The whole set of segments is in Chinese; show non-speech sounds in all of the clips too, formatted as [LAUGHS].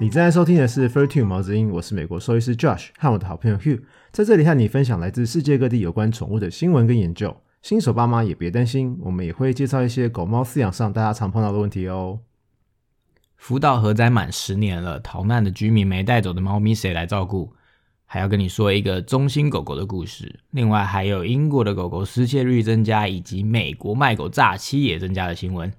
你正在收听的是 Fur Two 毛子音，我是美国兽医师 Josh 和我的好朋友 Hugh，在这里和你分享来自世界各地有关宠物的新闻跟研究。新手爸妈也别担心，我们也会介绍一些狗猫饲养上大家常碰到的问题哦。福岛核灾满十年了，逃难的居民没带走的猫咪谁来照顾？还要跟你说一个忠心狗狗的故事。另外还有英国的狗狗失窃率增加，以及美国卖狗诈欺也增加的新闻。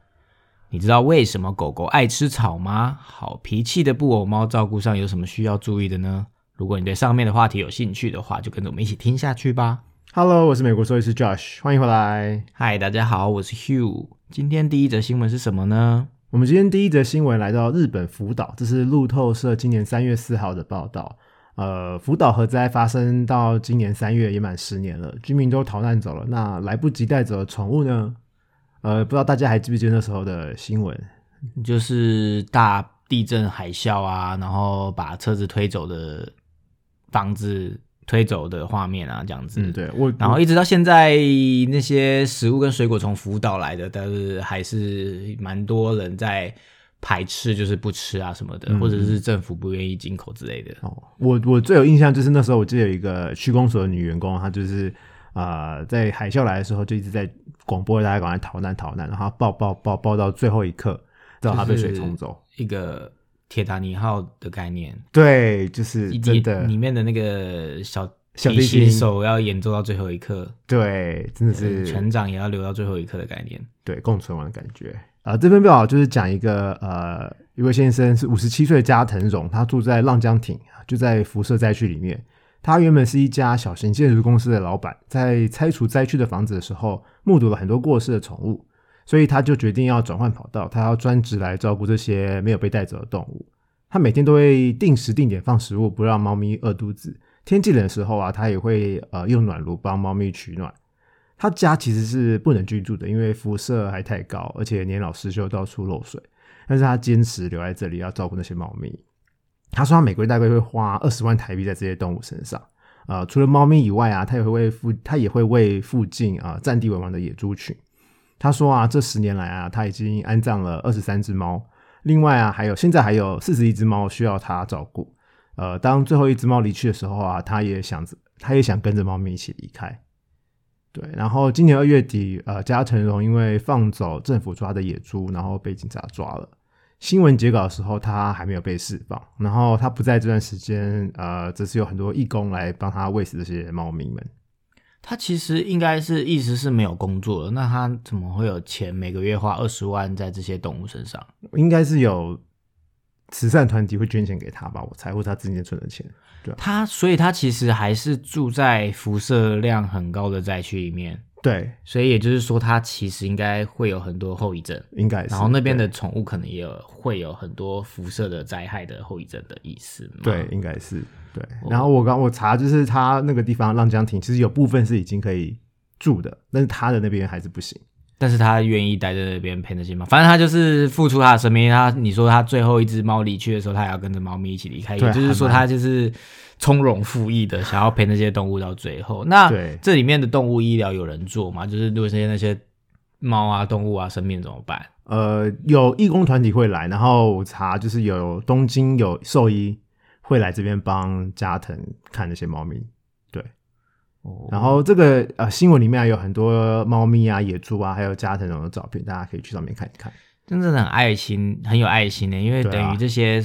你知道为什么狗狗爱吃草吗？好脾气的布偶猫照顾上有什么需要注意的呢？如果你对上面的话题有兴趣的话，就跟着我们一起听下去吧。Hello，我是美国兽医师 Josh，欢迎回来。嗨，大家好，我是 Hugh。今天第一则新闻是什么呢？我们今天第一则新闻来到日本福岛，这是路透社今年三月四号的报道。呃，福岛核灾发生到今年三月也满十年了，居民都逃难走了，那来不及带走的宠物呢？呃，不知道大家还记不记得那时候的新闻？就是大地震、海啸啊，然后把车子推走的房子推走的画面啊，这样子。嗯，对我，然后一直到现在，那些食物跟水果从福岛来的，但是还是蛮多人在排斥，就是不吃啊什么的，嗯或者是政府不愿意进口之类的。哦，我我最有印象就是那时候，我记得有一个区公所的女员工，她就是啊、呃在海啸来的时候就一直在广播大家赶快逃难逃难，然后抱抱抱抱到最后一刻，直到他被水冲走。一个铁达尼号的概念，对，就是里真的里，面的那个小小提琴手要演奏到最后一刻，对，真的是船长也要留到最后一刻的概念。对共存亡的感觉。啊、这篇报道就是讲一个呃，一位先生是五十七岁的加藤荣，他住在浪江町，就在辐射灾区里面。他原本是一家小型建筑公司的老板，在拆除灾区的房子的时候，目睹了很多过世的宠物，所以他就决定要转换跑道，他要专职来照顾这些没有被带走的动物。他每天都会定时定点放食物，不让猫咪饿肚子。天气冷的时候啊，他也会呃用暖炉帮猫咪取暖。他家其实是不能居住的，因为辐射还太高，而且年老失修，到处漏水。但是他坚持留在这里，要照顾那些猫咪。他说他每个月大概会花二十万台币在这些动物身上。呃，除了猫咪以外啊，他也会为附他也会为附近啊占地为王的野猪群。他说啊，这十年来啊，他已经安葬了二十三只猫，另外啊，还有现在还有四十一只猫需要他照顾。呃，当最后一只猫离去的时候啊，他也想着，他也想跟着猫咪一起离开。对，然后今年二月底，呃，加藤荣因为放走政府抓的野猪，然后被警察抓了。新闻截稿的时候，他还没有被释放。然后他不在这段时间，呃，只是有很多义工来帮他喂食这些猫咪们。他其实应该是意思是没有工作的，那他怎么会有钱每个月花二十万在这些动物身上？应该是有慈善团体会捐钱给他吧，我猜，或他自己存的钱。对他所以他其实还是住在辐射量很高的灾区里面，对，所以也就是说，它其实应该会有很多后遗症，应该是。然后那边的宠物可能也有会有很多辐射的灾害的后遗症的意思嘛。对，应该是对。哦然后我刚我查，就是它那个地方浪江亭，其实有部分是已经可以住的，但是它的那边还是不行。但是他愿意待在那边陪那些猫，反正他就是付出他的生命。他你说他最后一只猫离去的时候，他也要跟着猫咪一起离开，对也就是说他就是从容赴义的，想要陪那些动物到最后。那对这里面的动物医疗有人做吗？就是如果这些那些猫啊、动物啊生病怎么办？呃，有义工团体会来，然后我查就是有东京有兽医会来这边帮加藤看那些猫咪。对，哦然后这个呃新闻里面有很多猫咪啊、野猪啊，还有加藤龙的照片，大家可以去上面看一看。真的很爱心，很有爱心的，因为等于这些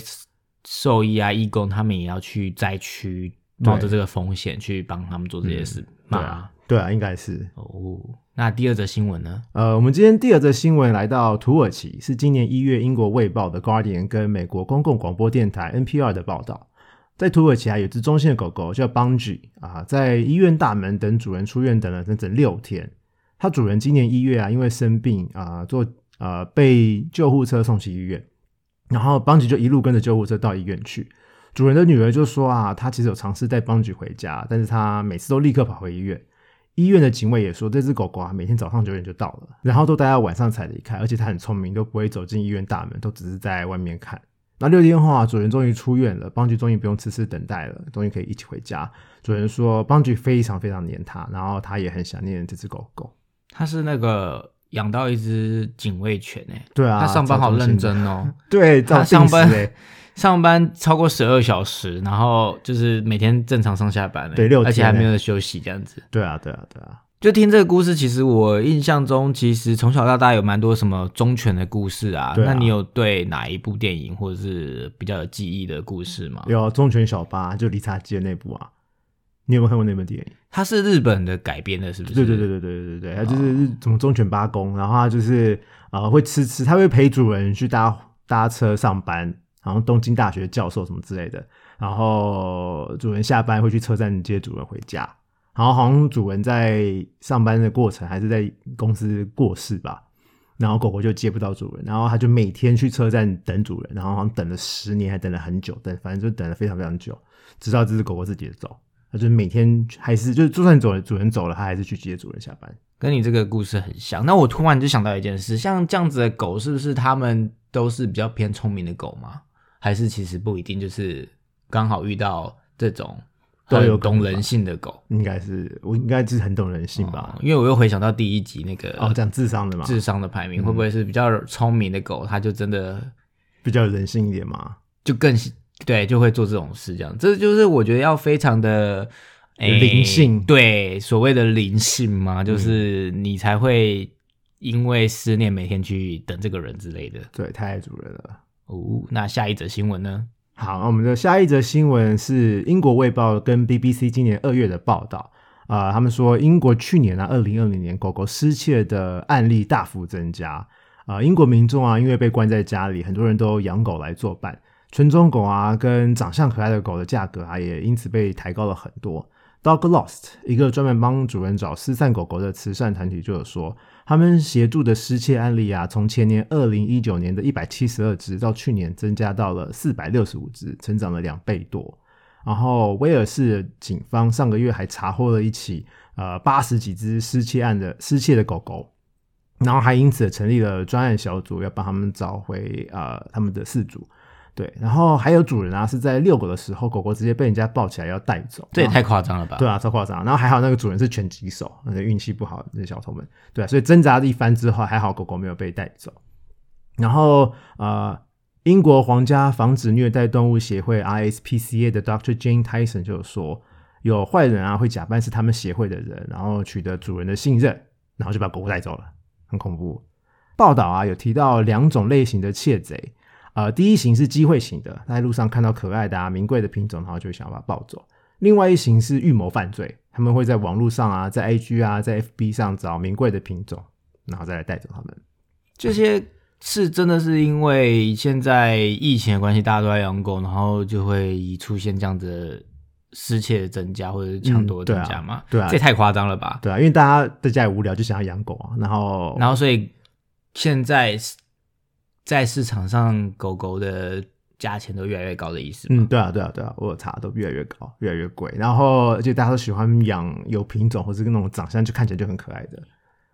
兽医啊、义工他们也要去灾区，冒着这个风险去帮他们做这些事嘛。对啊，对啊，应该是。哦，那第二则新闻呢？呃，我们今天第二则新闻来到土耳其，是今年一月英国《卫报》的《Guardian》跟美国公共广播电台 NPR 的报道。在土耳其还有只中性的狗狗叫 Bungie 啊，在医院大门等主人出院等了整整六天。它主人今年一月啊，因为生病啊，做呃被救护车送去医院，然后邦吉就一路跟着救护车到医院去。主人的女儿就说啊，她其实有尝试带邦吉回家，但是她每次都立刻跑回医院。医院的警卫也说，这只狗狗啊，每天早上九点就到了，然后都待到晚上才离开，而且它很聪明，都不会走进医院大门，都只是在外面看。那六天后啊，主人终于出院了，邦吉终于不用痴痴等待了，终于可以一起回家。主人说，邦吉非常非常黏它，然后他也很想念这只狗狗。他是那个养到一只警卫犬诶、对啊，他上班好认真哦，[LAUGHS] 对，他上班欸 [LAUGHS] 上班超过十二小时，然后就是每天正常上下班欸，对六天而且还欸没有休息这样子。对啊，对啊，对啊，就听这个故事，其实我印象中，其实从小到大有蛮多什么忠犬的故事啊。啊那你有对哪一部电影或者是比较有记忆的故事吗？有忠犬小八，就理查基的那部啊，你有没有看过那部电影？它是日本的改编的，是不是？对对对对对对对，它就是日什么忠犬八公，然后他就是呃会吃吃，它会陪主人去搭搭车上班，然后东京大学教授什么之类的，然后主人下班会去车站接主人回家，然后好像主人在上班的过程还是在公司过世吧，然后狗狗就接不到主人，然后他就每天去车站等主人，然后好像等了十年，还等了很久，等反正就等了非常非常久，直到这只狗狗自己走。他就是每天还是就是，就算走了主人走了，他还是去接主人下班。跟你这个故事很像。那我突然就想到一件事，像这样子的狗，是不是它们都是比较偏聪明的狗吗？还是其实不一定，就是刚好遇到这种都有懂人性的狗应该是我应该是很懂人性吧哦？因为我又回想到第一集那个哦，讲智商的嘛，智商的排名，嗯会不会是比较聪明的狗，它就真的比较有人性一点嘛。就更对，就会做这种事，这样，这就是我觉得要非常的。诶灵性对所谓的灵性嗯嘛，就是你才会因为思念每天去等这个人之类的。对，太爱主人了。哦，那下一则新闻呢？好，那我们的下一则新闻是英国卫报跟 BBC 今年二月的报道。啊、他们说英国去年啊，二零二零年狗狗失窃的案例大幅增加。啊、英国民众啊，因为被关在家里，很多人都养狗来作伴。纯种狗啊，跟长相可爱的狗的价格啊，也因此被抬高了很多。Dog Lost，一个专门帮主人找失散狗狗的慈善团体就有说，他们协助的失窃案例啊，从前年二零一九年的一百七十二只，到去年增加到了四百六十五只，成长了两倍多。然后威尔士警方上个月还查获了一起呃八十几只失窃案的失窃的狗狗，然后还因此成立了专案小组，要帮他们找回呃他们的饲主。对，然后还有主人啊，是在遛狗的时候，狗狗直接被人家抱起来要带走，这也太夸张了吧？对啊，超夸张。然后还好那个主人是拳击手，那个运气不好，那些小偷们，对啊，所以挣扎了一番之后，还好狗狗没有被带走。然后呃，英国皇家防止虐待动物协会 RSPCA 的 Dr. Jane Tyson 就有说，有坏人啊会假扮是他们协会的人，然后取得主人的信任，然后就把狗狗带走了，很恐怖。报道啊有提到两种类型的窃贼，呃，第一型是机会型的，在路上看到可爱的啊、名贵的品种，然后就想要把它抱走。另外一型是预谋犯罪，他们会在网络上啊，在 IG 啊，在 FB 上找名贵的品种，然后再来带走他们。这些是真的是因为现在疫情的关系，大家都在养狗，然后就会出现这样子的失窃的增加或者是抢夺的增加吗？对啊这也太夸张了吧？对啊，因为大家在家里无聊就想要养狗啊，然后然后所以现在在市场上狗狗的价钱都越来越高的意思吗？嗯，对啊，对啊，对啊，我有查都越来越高，越来越贵。然后而且大家都喜欢养有品种或是那种长相就看起来就很可爱的。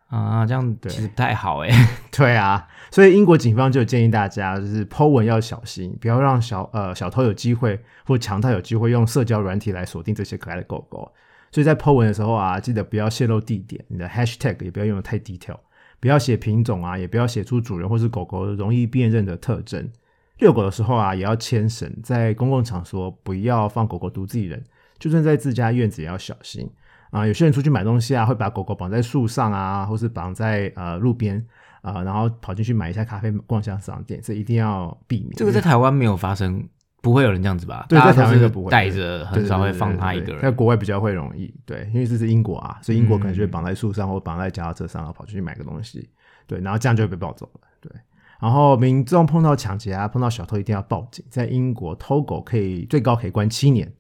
啊，这样对其实不太好哎。[LAUGHS] 对啊，所以英国警方就建议大家，就是 Po 文要小心，不要让小呃小偷有机会或强盗有机会用社交软体来锁定这些可爱的狗狗。所以在 Po 文的时候啊，记得不要泄露地点，你的 Hashtag 也不要用的太 detail，不要写品种啊，也不要写出主人或是狗狗容易辨认的特征。遛狗的时候啊，也要牵绳，在公共场所不要放狗狗独自一人，就算在自家院子也要小心。啊、有些人出去买东西啊，会把狗狗绑在树上啊，或是绑在呃路边啊、然后跑进去买一下咖啡，逛一下商店，这一定要避免。这个在台湾没有发生，不会有人这样子吧？对，在台湾应该不会带着，很少会放他一个人。在国外比较会容易，对，因为这是英国啊，所以英国可能就会嗯绑在树上或绑在脚踏车上，然后跑出去买个东西，对，然后这样就会被抱走了，对。然后民众碰到抢劫啊，碰到小偷一定要报警。在英国偷狗可以最高可以关七年，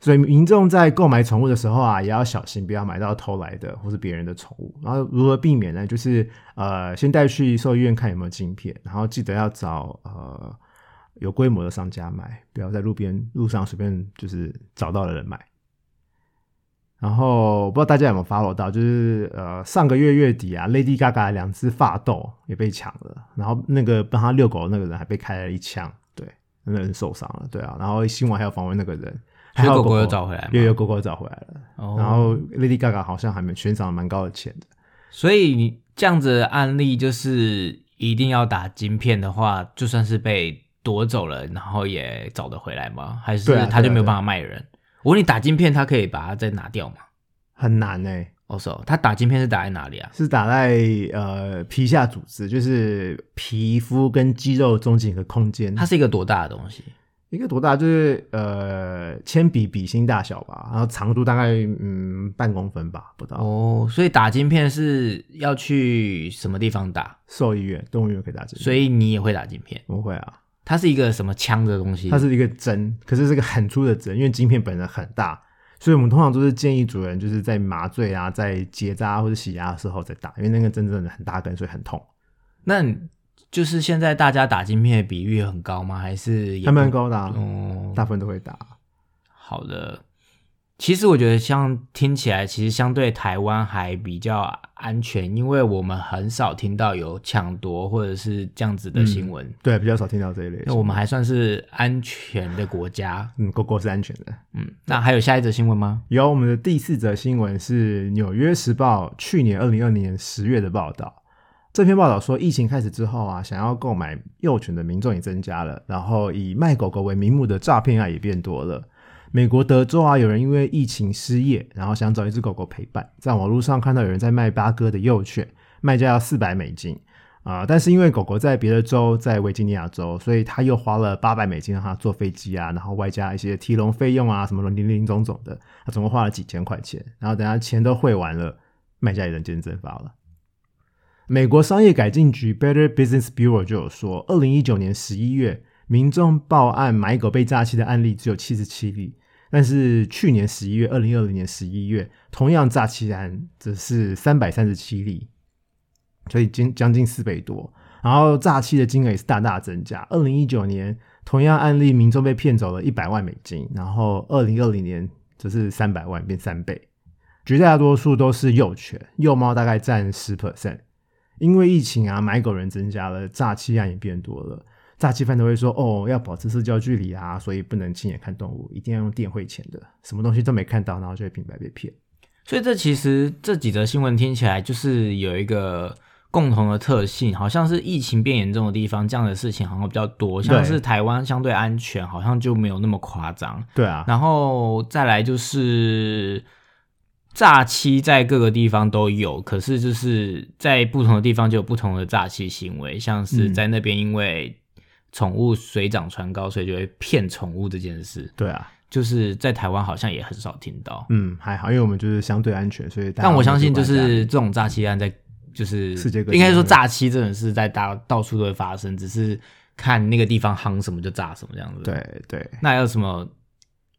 所以民众在购买宠物的时候啊，也要小心，不要买到偷来的或是别人的宠物。然后如何避免呢？就是呃，先带去兽医院看有没有晶片，然后记得要找呃有规模的商家买，不要在路边路上随便就是找到的人买。然后不知道大家有没有 follow 到，就是呃上个月月底啊，Lady Gaga 的两只发豆也被抢了，然后那个帮他遛狗的那个人还被开了一枪，对，那个人受伤了，对啊，然后新闻还有访问那个人，还有狗狗又找回来又有有狗狗找回来了，哦。然后 Lady Gaga 好像还没悬赏了蛮高的钱的，所以你这样子的案例就是一定要打晶片的话，就算是被夺走了，然后也找得回来吗？还是他就没有办法卖人？我问你，打晶片他可以把它再拿掉吗？很难呢、哦，是哦，他打晶片是打在哪里啊？是打在呃皮下组织，就是皮肤跟肌肉中间一个空间。它是一个多大的东西？一个多大？就是呃铅笔笔芯大小吧，然后长度大概嗯半公分吧，不到。哦，所以打晶片是要去什么地方打？兽医院、动物医院可以打针，所以你也会打晶片？不会啊。它是一个什么枪的东西？它是一个针，可是是个很粗的针，因为晶片本身很大，所以我们通常都是建议主人就是在麻醉啊、在结扎或者洗牙的时候再打，因为那个针真的很大根，所以很痛。那就是现在大家打晶片的比率很高吗？还是还蛮高的、大部分都会打。好的。其实我觉得像听起来，其实相对台湾还比较安全，因为我们很少听到有抢夺或者是这样子的新闻。对，比较少听到这一类。那我们还算是安全的国家。嗯，狗狗是安全的。嗯，那还有下一则新闻吗？有我们的第四则新闻是《纽约时报》去年二零二零年十月的报道。这篇报道说，疫情开始之后啊，想要购买幼犬的民众也增加了，然后以卖狗狗为名目的诈骗案也变多了。美国德州啊，有人因为疫情失业，然后想找一只狗狗陪伴，在网络上看到有人在卖八哥的幼犬，卖价要四百美金啊、但是因为狗狗在别的州，在维吉尼亚州，所以他又花了八百美金让它坐飞机啊，然后外加一些提笼费用啊，什么零零总总的，他总共花了几千块钱。然后等他钱都汇完了，卖家也人间蒸发了。美国商业改进局 Better Business Bureau 就有说，二零一九年十一月，民众报案买狗被诈欺的案例只有七十七例，但是去年十一月，二零二零年十一月，同样诈欺案则是三百三十七例，所以将将近四倍多。然后诈欺的金额也是大大增加。二零一九年同样案例，民众被骗走了一百万美金，然后二零二零年则是三百万，变三倍。绝大多数都是幼犬，幼猫大概占十 percent。因为疫情啊，买狗人增加了，诈欺案也变多了。诈欺犯都会说：“哦，要保持社交距离啊，所以不能亲眼看动物，一定要用电汇钱的，什么东西都没看到，然后就会平白被骗。所以这其实这几则新闻听起来就是有一个共同的特性，好像是疫情变严重的地方，这样的事情好像比较多。像是台湾相对安全，好像就没有那么夸张。对啊，然后再来就是诈欺，在各个地方都有，可是就是在不同的地方就有不同的诈欺行为，像是嗯在那边因为宠物水涨船高，所以就会骗宠物这件事，对啊，就是在台湾好像也很少听到。嗯，还好，因为我们就是相对安全，所以大家但我相信，就是这种诈欺案在，就是世界各地应该说诈欺这种事在大到处都会发生，只是看那个地方夯什么就炸什么这样子。，对对，那有什么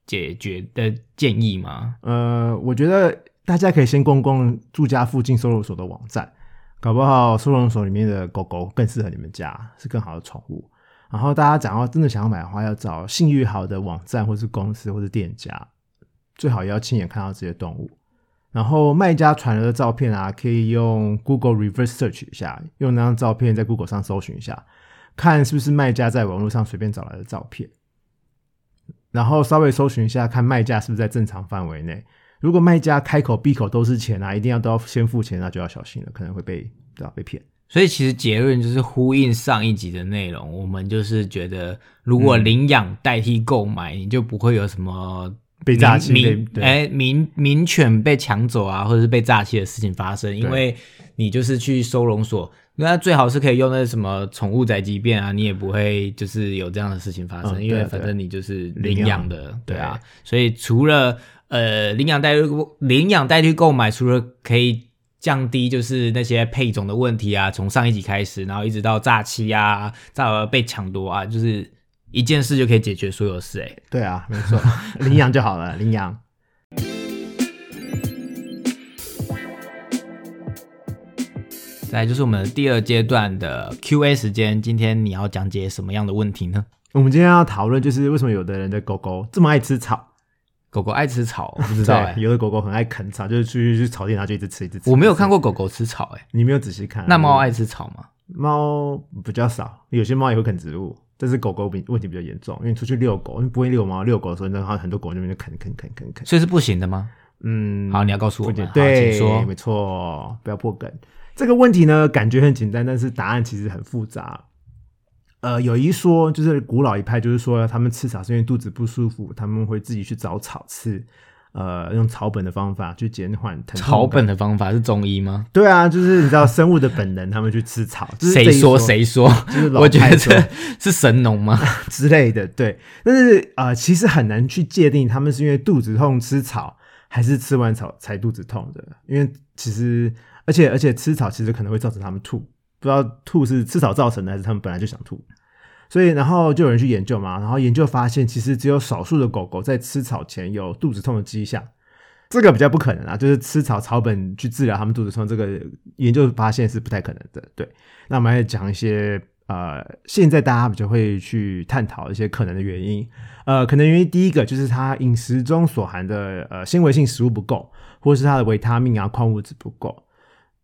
解决的建议吗？呃，我觉得大家可以先逛逛住家附近收容所的网站，搞不好收容所里面的狗狗更适合你们家，是更好的宠物。然后大家讲到真的想要买的话，要找信誉好的网站或是公司或是店家，最好也要亲眼看到这些动物。然后卖家传来的照片啊，可以用 Google Reverse Search 一下，用那张照片在 Google 上搜寻一下，看是不是卖家在网络上随便找来的照片。然后稍微搜寻一下，看卖家是不是在正常范围内。如果卖家开口闭口都是钱啊，一定要都要先付钱，那就要小心了，可能会被对吧被骗。所以其实结论就是呼应上一集的内容，我们就是觉得，如果领养代替购买，你就不会有什么被诈欺哎民民犬被抢走啊，或者是被诈欺的事情发生，因为你就是去收容所，那最好是可以用那什么宠物宅急便啊，你也不会就是有这样的事情发生，因为反正你就是领领养养的，对。啊。对，所以除了呃领养代替领养代替购买，除了可以降低就是那些配种的问题啊，从上一集开始，然后一直到诈欺啊、诈被抢夺啊，就是一件事就可以解决所有事、欸，对啊，没错，[LAUGHS] 领养就好了，[LAUGHS] 领养。再来就是我们第二阶段的 Q&A 时间，今天你要讲解什么样的问题呢？我们今天要讨论就是为什么有的人的狗狗这么爱吃草？狗狗爱吃草，我不知道 [LAUGHS] 有的狗狗很爱啃草，就是去去草地，然后就一直吃，一直吃。我没有看过，狗狗吃草哎、你没有仔细看啊。那猫爱吃草吗？猫比较少，有些猫也会啃植物，但是狗狗比问题比较严重，因为出去遛狗，因为不会遛猫，遛狗的时候，然后很多狗在那边就啃啃啃啃啃。所以是不行的吗？嗯，好，你要告诉我们。对，说。没错，不要破梗。这个问题呢，感觉很简单，但是答案其实很复杂。呃，有一说就是古老一派，就是说他们吃草是因为肚子不舒服，他们会自己去找草吃，呃，用草本的方法去减缓疼痛。草本的方法是中医吗？对啊，就是你知道生物的本能，他们去吃草。就是谁说谁说？就是老我觉得这是神农吗？[LAUGHS] 之类的，对。但是呃，其实很难去界定他们是因为肚子痛吃草，还是吃完草才肚子痛的。因为其实，而且而且吃草其实可能会造成他们吐，不知道吐是吃草造成的，还是他们本来就想吐。所以，然后就有人去研究嘛，然后研究发现，其实只有少数的狗狗在吃草前有肚子痛的迹象。这个比较不可能啊，就是吃草草本去治疗他们肚子痛，这个研究发现是不太可能的。对，那我们来讲一些呃，现在大家比较会去探讨一些可能的原因。呃，可能原因第一个就是它饮食中所含的呃纤维性食物不够，或是它的维他命啊矿物质不够。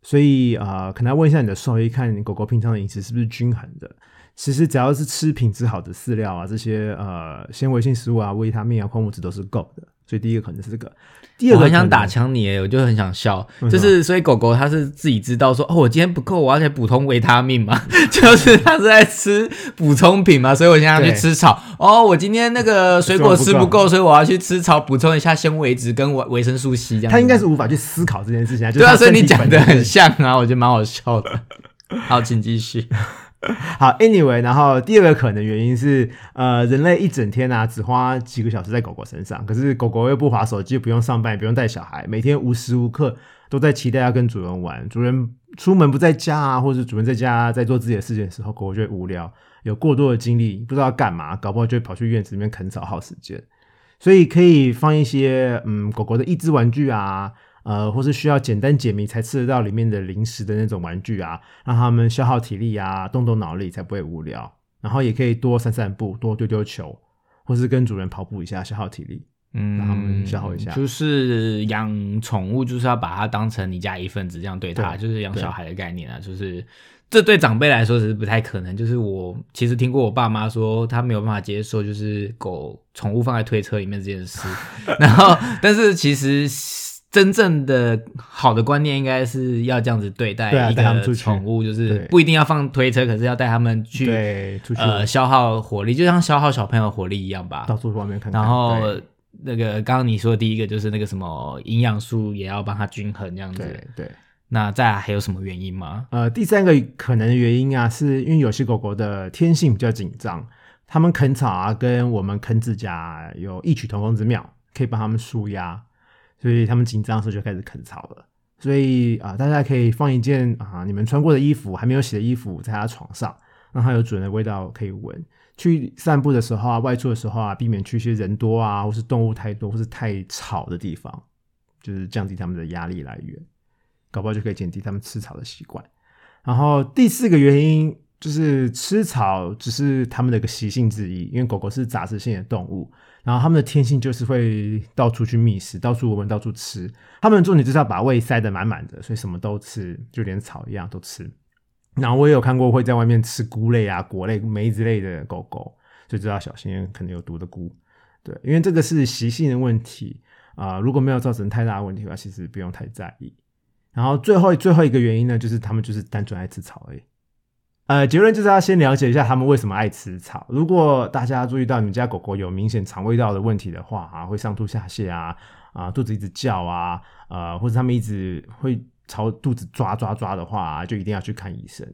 所以啊，可能要问一下你的兽医，看你狗狗平常的饮食是不是均衡的。其实只要是吃品质好的饲料啊，这些呃纤维性食物啊、维他命啊、矿物质都是够的。所以第一个可能是这个，第二个我很想打枪你耶，我就很想笑，就是所以狗狗它是自己知道说，哦，我今天不够，我要去补充维他命嘛，[LAUGHS] 就是它是在吃补充品嘛，所以我现在要去吃草。哦，我今天那个水果吃不够，所以我要去吃草补充一下纤维质跟维维生素 C 这样它。应该是无法去思考这件事情啊。就是对啊，所以你讲的很像啊，我觉得蛮好笑的。好，请继续。[LAUGHS] 好，anyway，然后第二个可能原因是，呃，人类一整天啊只花几个小时在狗狗身上，可是狗狗又不划手机，不用上班，也不用带小孩，每天无时无刻都在期待要跟主人玩。主人出门不在家啊，或者主人在家在做自己的事情的时候，狗狗就会无聊，有过多的精力不知道干嘛，搞不好就会跑去院子里面啃草耗时间。所以可以放一些嗯狗狗的益智玩具啊，呃，或是需要简单解谜才吃得到里面的零食的那种玩具啊，让他们消耗体力啊，动动脑力才不会无聊。然后也可以多散散步，多丢丢球，或是跟主人跑步一下，消耗体力。嗯，让他们消耗一下就是养宠物，就是要把它当成你家一份子这样对它，对就是养小孩的概念啊。就是这对长辈来说只是不太可能。就是我其实听过我爸妈说，他没有办法接受就是狗宠物放在推车里面这件事。[LAUGHS] 然后，但是其实真正的好的观念应该是要这样子对待一个们出去宠物，就是不一定要放推车，可是要带他们去呃消耗火力，就像消耗小朋友火力一样吧。到处外面看看。然后那个刚刚你说的第一个就是那个什么营养素也要帮它均衡这样子。对对，那再还有什么原因吗？呃，第三个可能的原因啊，是因为有些狗狗的天性比较紧张，它们啃草啊，跟我们啃指甲有异曲同工之妙，可以帮它们舒压，所以他们紧张的时候就开始啃草了。所以啊、大家可以放一件啊、你们穿过的衣服，还没有洗的衣服在他床上，让它有主人的味道可以闻。去散步的时候啊，外出的时候啊，避免去一些人多啊，或是动物太多，或是太吵的地方，就是降低它们的压力来源。搞不好就可以减低它们吃草的习惯。然后第四个原因就是吃草只是它们的一个习性之一，因为狗狗是杂食性的动物，然后他们的天性就是会到处去觅食，到处闻，到处吃。他们的重点就是要把胃塞得满满的，所以什么都吃，就连草一样都吃。然后我也有看过会在外面吃菇类啊、果类、梅子类的狗狗，所以就要小心，可能有毒的菇。对，因为这个是习性的问题啊、如果没有造成太大的问题的话，其实不用太在意。然后最后最后一个原因呢，就是他们就是单纯爱吃草而已。呃，结论就是要先了解一下他们为什么爱吃草。如果大家注意到你们家狗狗有明显肠胃道的问题的话啊，会上吐下泻啊，啊、肚子一直叫啊，呃，或者他们一直会朝肚子抓抓抓的话、就一定要去看医生。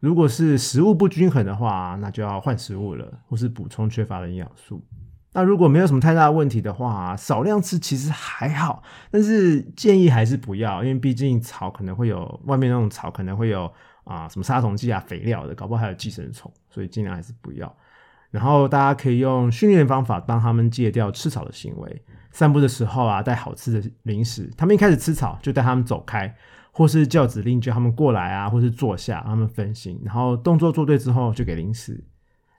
如果是食物不均衡的话，那就要换食物了，或是补充缺乏的营养素。那如果没有什么太大的问题的话，少量吃其实还好，但是建议还是不要，因为毕竟草可能会有外面那种草可能会有啊、什么杀虫剂啊、肥料的，搞不好还有寄生虫，所以尽量还是不要。然后大家可以用训练方法帮他们戒掉吃草的行为。散步的时候啊，带好吃的零食，他们一开始吃草就带他们走开，或是叫指令叫他们过来啊，或是坐下，让他们分心。然后动作做对之后就给零食。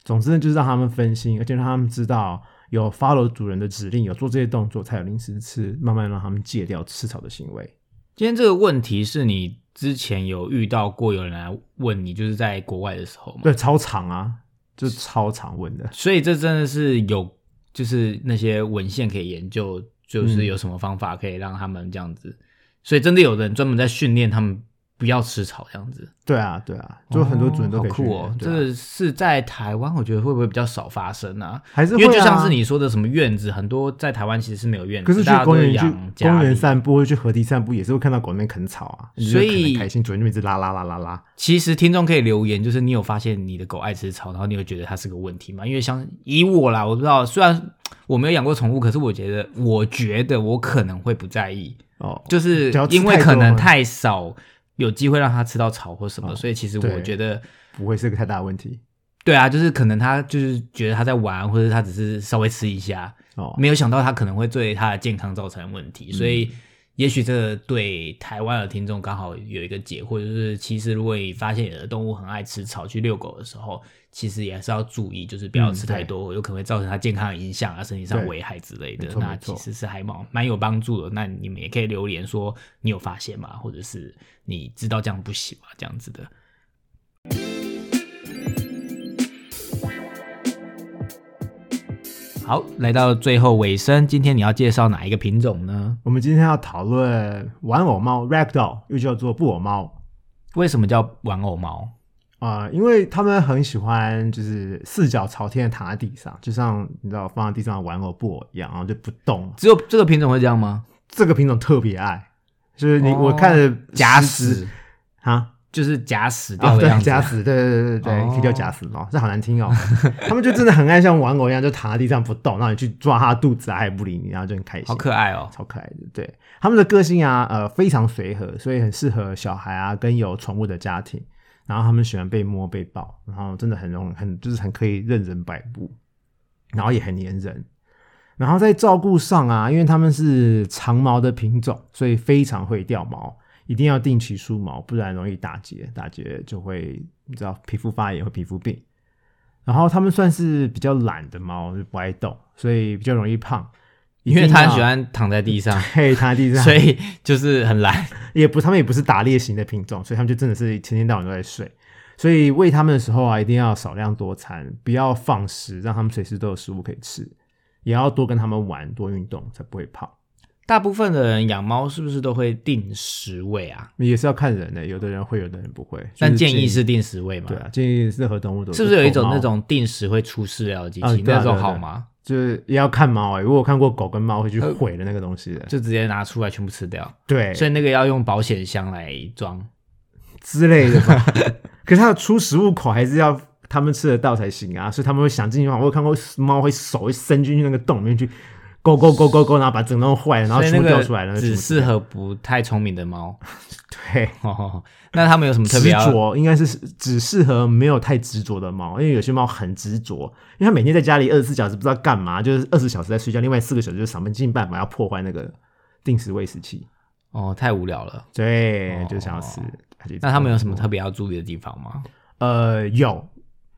总之呢，就是让他们分心，而且让他们知道有 follow 主人的指令，有做这些动作才有零食吃，慢慢让他们戒掉吃草的行为。今天这个问题是你之前有遇到过有人来问你，就是在国外的时候嘛？对，超长啊，就超常问的。所以这真的是有，就是那些文献可以研究，就是有什么方法可以让他们这样子。所以真的有人专门在训练他们，不要吃草这样子。对啊，对啊，就很多主人都可以好酷哦。这是在台湾，我觉得会不会比较少发生啊？还是啊因为就像是你说的，什么院子，很多在台湾其实是没有院子，可是去大家都公园去公园散步，去河堤散步，也是会看到狗那边啃草啊，所以可能开心，主人就一直拉拉拉拉拉。其实听众可以留言，就是你有发现你的狗爱吃草，然后你有觉得它是个问题吗？因为像以我啦，我不知道，虽然我没有养过宠物，可是我觉得，我觉得我可能会不在意，哦，就是因为可能太少有机会让他吃到草或什么，哦所以其实我觉得。不会是个太大问题对啊，就是可能他就是觉得他在玩，或者他只是稍微吃一下，哦。没有想到他可能会对他的健康造成问题，所以也许这对台湾的听众刚好有一个解惑，就是其实如果你发现你的动物很爱吃草，去遛狗的时候，其实也是要注意，就是不要吃太多，有可能会造成它健康的影响啊，身体上危害之类的那其实是还蛮蛮有帮助的。那你们也可以留言说你有发现吗？或者是你知道这样不行吗？这样子的。好，来到最后尾声，今天你要介绍哪一个品种呢？我们今天要讨论玩偶猫 （ragdoll），又叫做布偶猫为什么叫玩偶猫？啊、因为他们很喜欢就是四脚朝天的躺在地上，就像你知道放在地上的玩偶布偶一样，然后就不动。只有这个品种会这样吗？这个品种特别爱，就是你、哦我看了假死，啊。就是假死掉的样，子。假死，对对对对对，哦可以叫假死猫，这好难听哦。[LAUGHS] 他们就真的很爱像玩偶一样，就躺在地上不动，然后你去抓它的肚子啊，它也不理你，然后就很开心，好可爱哦。超可爱的。对，他们的个性啊，呃，非常随和，所以很适合小孩啊跟有宠物的家庭。然后他们喜欢被摸被抱，然后真的很容很就是很可以任人摆布，然后也很粘人。然后在照顾上啊，因为他们是长毛的品种，所以非常会掉毛，一定要定期梳毛，不然容易打结，打结就会你知道皮肤发炎或皮肤病。然后它们算是比较懒的猫，就不爱动，所以比较容易胖。因为它喜欢躺在地上，嘿躺在地上，[LAUGHS] 所以就是很懒。[LAUGHS] 也不，它们也不是打猎型的品种，所以它们就真的是天天到晚都在睡。所以喂它们的时候啊，一定要少量多餐，不要放食，让它们随时都有食物可以吃。也要多跟它们玩，多运动，才不会胖。大部分的人养猫是不是都会定时喂啊？也是要看人的，有的人会，有的人不会。但就是建议是定时喂嘛？对啊，建议任何动物都是不是有一种那种定时会出饲料的机器？啊对啊那种好吗？就是也要看猫哎、我有看过狗跟猫会去毁的那个东西的，就直接拿出来全部吃掉，对，所以那个要用保险箱来装。之类的吧。[LAUGHS] 可是它的出食物口还是要他们吃得到才行啊，所以他们会想尽办法。我有看过猫会手会伸进去那个洞里面去勾勾勾勾勾，然后把整个弄坏了，然后全部掉出来了。只适合不太聪明的猫。[LAUGHS] 对哦，那他们有什么特执别执？着，应该是只适合没有太执着的猫，因为有些猫很执着，因为它每天在家里二十四小时不知道干嘛，就是二十小时在睡觉，另外四个小时就想尽办法要破坏那个定时喂食器。哦，太无聊了。对，哦就想要吃。那他们有什么特别要注意的地方吗？呃，有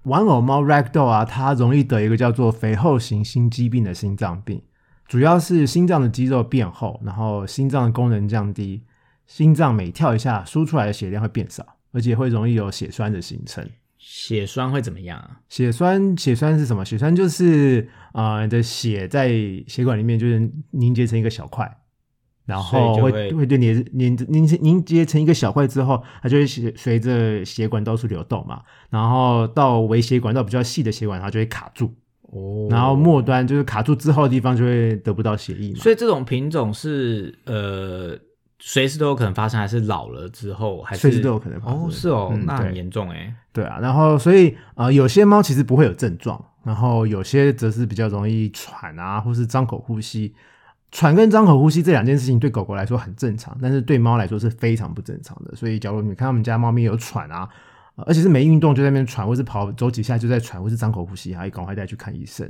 玩偶猫 ragdoll 啊，它容易得一个叫做肥厚型心肌病的心脏病，主要是心脏的肌肉变厚，然后心脏的功能降低，心脏每跳一下输出来的血量会变少，而且会容易有血栓的形成。血栓会怎么样啊？血栓，血栓是什么？血栓就是呃，你的血在血管里面就是凝结成一个小块，然后会就会会对凝凝凝凝结成一个小块之后，它就会随随着血管到处流动嘛，然后到微血管到比较细的血管，它就会卡住，哦然后末端就是卡住之后的地方就会得不到血液嘛。所以这种品种是呃随时都有可能发生，还是老了之后还是随时都有可能发生哦？是哦，嗯那很严重哎。对啊，然后所以呃，有些猫其实不会有症状，然后有些则是比较容易喘啊，或是张口呼吸。喘跟张口呼吸这两件事情对狗狗来说很正常，但是对猫来说是非常不正常的。所以，假如你看我们家猫咪有喘啊，呃而且是没运动就在那边喘，或是跑走几下就在喘，或是张口呼吸啊，也赶快带去看医生。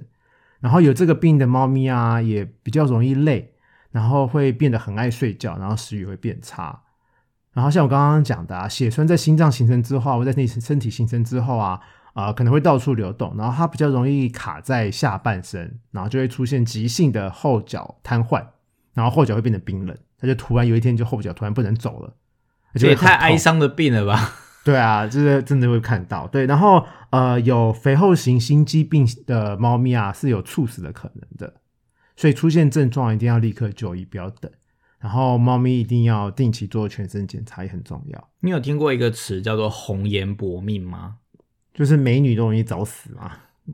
然后有这个病的猫咪啊，也比较容易累，然后会变得很爱睡觉，然后食欲会变差。然后像我刚刚讲的、啊，血栓在心脏形成之后，或在你身体形成之后啊，啊、可能会到处流动，然后它比较容易卡在下半身，然后就会出现急性的后脚瘫痪，然后后脚会变得冰冷，它就突然有一天就后脚突然不能走了，也太哀伤的病了吧？对啊，就是真的会看到。对，然后呃，有肥厚型心肌病的猫咪啊，是有猝死的可能的，所以出现症状一定要立刻就医，不要等。然后猫咪一定要定期做全身检查，也很重要。你有听过一个词叫做“红颜薄命”吗？就是美女都容易早死嘛。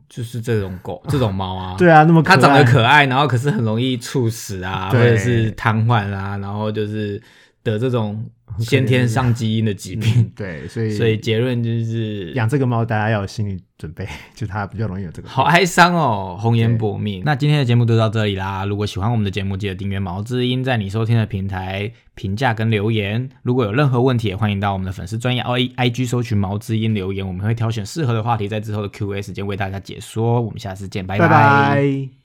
就是这种狗、[LAUGHS] 这种猫啊，对啊，那么它长得可爱，然后可是很容易猝死啊，或者是瘫痪啊，然后就是得这种 [LAUGHS] 先天上基因的疾病。嗯对，所以 [LAUGHS] 所以结论就是养这个猫，大家要有心理准备，[LAUGHS] 就它比较容易有这个。好哀伤哦，红颜薄命。那今天的节目就到这里啦。如果喜欢我们的节目，记得订阅毛知音，在你收听的平台评价跟留言。如果有任何问题，也欢迎到我们的粉丝专业 i i g 搜取毛知音留言，我们会挑选适合的话题，在之后的 Q A 时间为大家解说。我们下次见，拜拜拜。